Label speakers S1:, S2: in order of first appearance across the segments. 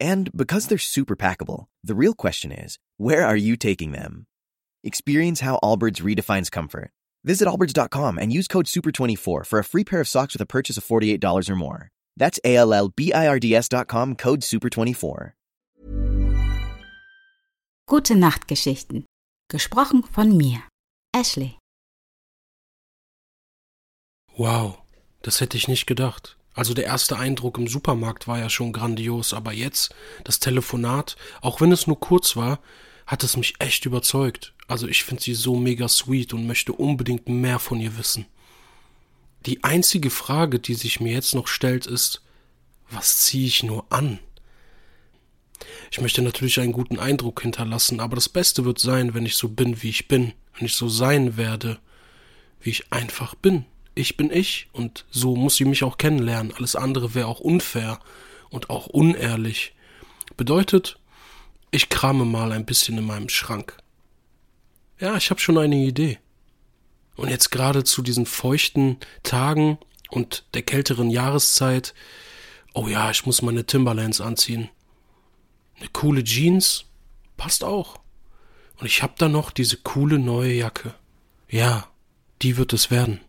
S1: And because they're super packable, the real question is, where are you taking them? Experience how Allbirds redefines comfort. Visit allbirds.com and use code SUPER24 for a free pair of socks with a purchase of $48 or more. That's A L L B I R D S.com code SUPER24.
S2: Gute Nachtgeschichten. Gesprochen von mir, Ashley.
S3: Wow, das hätte ich nicht gedacht. Also der erste Eindruck im Supermarkt war ja schon grandios, aber jetzt das Telefonat, auch wenn es nur kurz war, hat es mich echt überzeugt. Also ich finde sie so mega sweet und möchte unbedingt mehr von ihr wissen. Die einzige Frage, die sich mir jetzt noch stellt, ist, was ziehe ich nur an? Ich möchte natürlich einen guten Eindruck hinterlassen, aber das Beste wird sein, wenn ich so bin, wie ich bin, wenn ich so sein werde, wie ich einfach bin. Ich bin ich und so muss sie mich auch kennenlernen. Alles andere wäre auch unfair und auch unehrlich. Bedeutet, ich krame mal ein bisschen in meinem Schrank. Ja, ich habe schon eine Idee. Und jetzt gerade zu diesen feuchten Tagen und der kälteren Jahreszeit, oh ja, ich muss meine Timberlands anziehen. Eine coole Jeans passt auch. Und ich hab da noch diese coole neue Jacke. Ja, die wird es werden.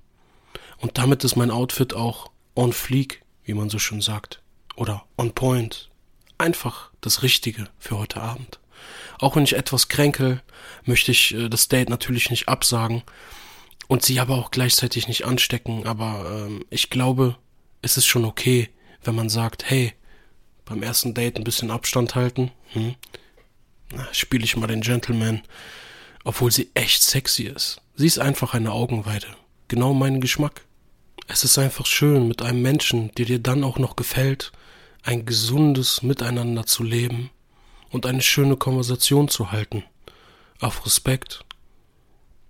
S3: Und damit ist mein Outfit auch on fleek, wie man so schön sagt. Oder on point. Einfach das Richtige für heute Abend. Auch wenn ich etwas kränkel, möchte ich äh, das Date natürlich nicht absagen und sie aber auch gleichzeitig nicht anstecken. Aber ähm, ich glaube, es ist schon okay, wenn man sagt, hey, beim ersten Date ein bisschen Abstand halten. Hm? Spiele ich mal den Gentleman, obwohl sie echt sexy ist. Sie ist einfach eine Augenweide. Genau mein Geschmack. Es ist einfach schön, mit einem Menschen, der dir dann auch noch gefällt, ein gesundes Miteinander zu leben und eine schöne Konversation zu halten. Auf Respekt.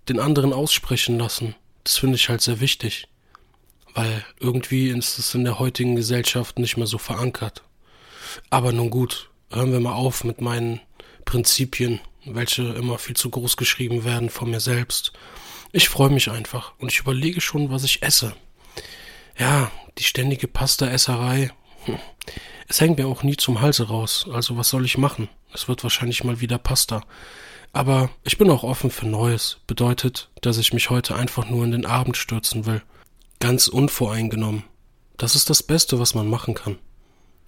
S3: Den anderen aussprechen lassen. Das finde ich halt sehr wichtig. Weil irgendwie ist es in der heutigen Gesellschaft nicht mehr so verankert. Aber nun gut, hören wir mal auf mit meinen Prinzipien, welche immer viel zu groß geschrieben werden von mir selbst. Ich freue mich einfach und ich überlege schon, was ich esse. Ja, die ständige Pasta-Esserei, hm, es hängt mir auch nie zum Halse raus, also was soll ich machen? Es wird wahrscheinlich mal wieder Pasta. Aber ich bin auch offen für Neues, bedeutet, dass ich mich heute einfach nur in den Abend stürzen will. Ganz unvoreingenommen. Das ist das Beste, was man machen kann.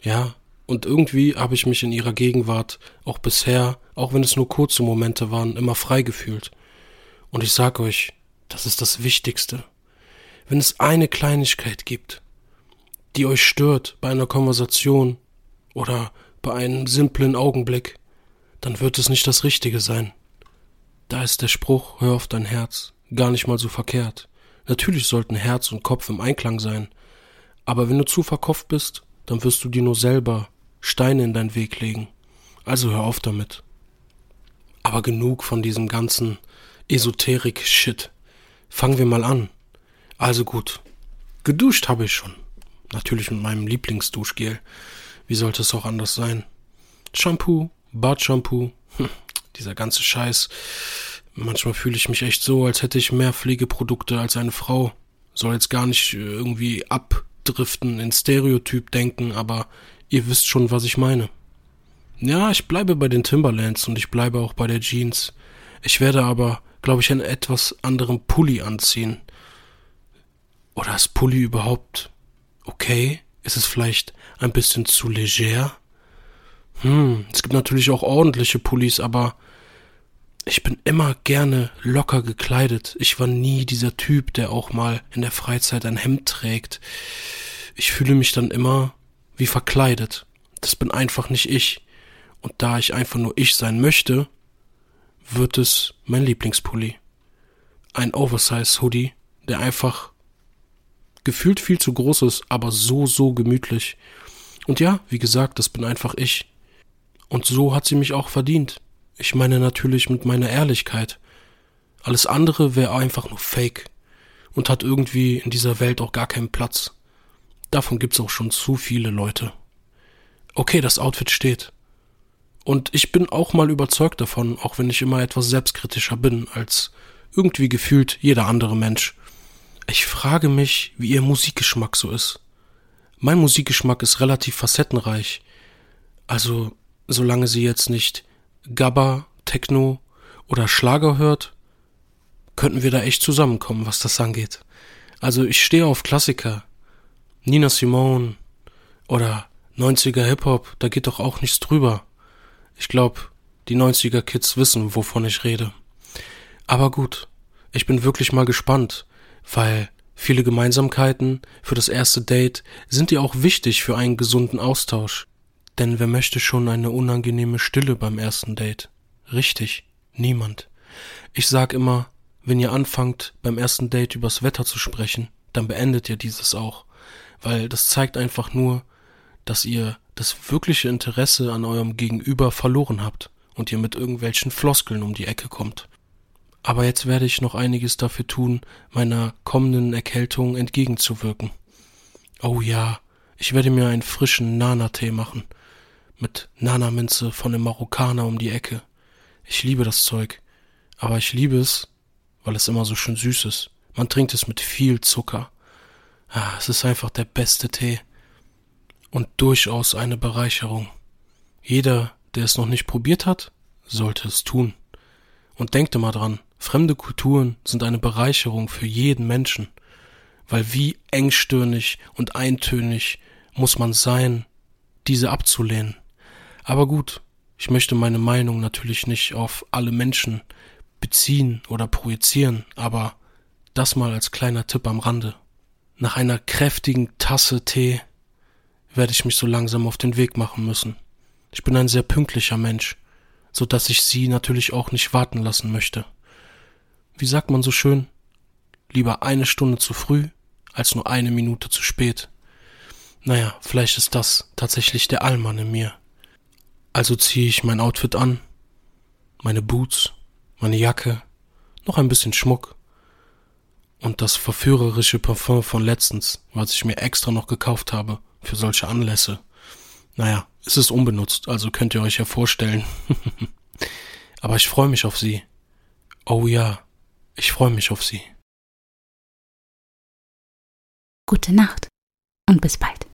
S3: Ja, und irgendwie habe ich mich in ihrer Gegenwart auch bisher, auch wenn es nur kurze Momente waren, immer frei gefühlt. Und ich sag euch, das ist das Wichtigste. Wenn es eine Kleinigkeit gibt, die euch stört bei einer Konversation oder bei einem simplen Augenblick, dann wird es nicht das Richtige sein. Da ist der Spruch, hör auf dein Herz, gar nicht mal so verkehrt. Natürlich sollten Herz und Kopf im Einklang sein, aber wenn du zu verkopft bist, dann wirst du dir nur selber Steine in deinen Weg legen. Also hör auf damit. Aber genug von diesem ganzen Esoterik-Shit. Fangen wir mal an. Also gut. Geduscht habe ich schon. Natürlich mit meinem Lieblingsduschgel. Wie sollte es auch anders sein? Shampoo, Bartshampoo, hm, dieser ganze Scheiß. Manchmal fühle ich mich echt so, als hätte ich mehr Pflegeprodukte als eine Frau. Soll jetzt gar nicht äh, irgendwie abdriften, in Stereotyp denken, aber ihr wisst schon, was ich meine. Ja, ich bleibe bei den Timberlands und ich bleibe auch bei der Jeans. Ich werde aber, glaube ich, einen etwas anderen Pulli anziehen. Oder ist Pulli überhaupt okay? Ist es vielleicht ein bisschen zu leger? Hm, es gibt natürlich auch ordentliche Pullis, aber ich bin immer gerne locker gekleidet. Ich war nie dieser Typ, der auch mal in der Freizeit ein Hemd trägt. Ich fühle mich dann immer wie verkleidet. Das bin einfach nicht ich. Und da ich einfach nur ich sein möchte, wird es mein Lieblingspulli. Ein Oversize Hoodie, der einfach gefühlt viel zu groß ist, aber so, so gemütlich. Und ja, wie gesagt, das bin einfach ich. Und so hat sie mich auch verdient. Ich meine natürlich mit meiner Ehrlichkeit. Alles andere wäre einfach nur Fake und hat irgendwie in dieser Welt auch gar keinen Platz. Davon gibt's auch schon zu viele Leute. Okay, das Outfit steht. Und ich bin auch mal überzeugt davon, auch wenn ich immer etwas selbstkritischer bin als irgendwie gefühlt jeder andere Mensch. Ich frage mich, wie ihr Musikgeschmack so ist. Mein Musikgeschmack ist relativ facettenreich. Also, solange sie jetzt nicht Gabba, Techno oder Schlager hört, könnten wir da echt zusammenkommen, was das angeht. Also, ich stehe auf Klassiker. Nina Simone oder 90er Hip-Hop, da geht doch auch nichts drüber. Ich glaube, die 90er Kids wissen, wovon ich rede. Aber gut, ich bin wirklich mal gespannt, weil viele Gemeinsamkeiten für das erste Date sind ja auch wichtig für einen gesunden Austausch. Denn wer möchte schon eine unangenehme Stille beim ersten Date? Richtig, niemand. Ich sag immer, wenn ihr anfangt, beim ersten Date übers Wetter zu sprechen, dann beendet ihr dieses auch, weil das zeigt einfach nur, dass ihr das wirkliche Interesse an eurem Gegenüber verloren habt und ihr mit irgendwelchen Floskeln um die Ecke kommt. Aber jetzt werde ich noch einiges dafür tun, meiner kommenden Erkältung entgegenzuwirken. Oh ja, ich werde mir einen frischen Nana-Tee machen. Mit Nana-Minze von dem Marokkaner um die Ecke. Ich liebe das Zeug. Aber ich liebe es, weil es immer so schön süß ist. Man trinkt es mit viel Zucker. Ah, es ist einfach der beste Tee. Und durchaus eine Bereicherung. Jeder, der es noch nicht probiert hat, sollte es tun. Und denkt immer dran, Fremde Kulturen sind eine Bereicherung für jeden Menschen, weil wie engstirnig und eintönig muss man sein, diese abzulehnen. Aber gut, ich möchte meine Meinung natürlich nicht auf alle Menschen beziehen oder projizieren, aber das mal als kleiner Tipp am Rande. Nach einer kräftigen Tasse Tee werde ich mich so langsam auf den Weg machen müssen. Ich bin ein sehr pünktlicher Mensch, so dass ich Sie natürlich auch nicht warten lassen möchte wie sagt man so schön, lieber eine Stunde zu früh als nur eine Minute zu spät. Naja, vielleicht ist das tatsächlich der Allmann in mir. Also ziehe ich mein Outfit an, meine Boots, meine Jacke, noch ein bisschen Schmuck und das verführerische Parfum von letztens, was ich mir extra noch gekauft habe für solche Anlässe. Naja, es ist unbenutzt, also könnt ihr euch ja vorstellen. Aber ich freue mich auf sie. Oh ja, ich freue mich auf Sie.
S2: Gute Nacht und bis bald.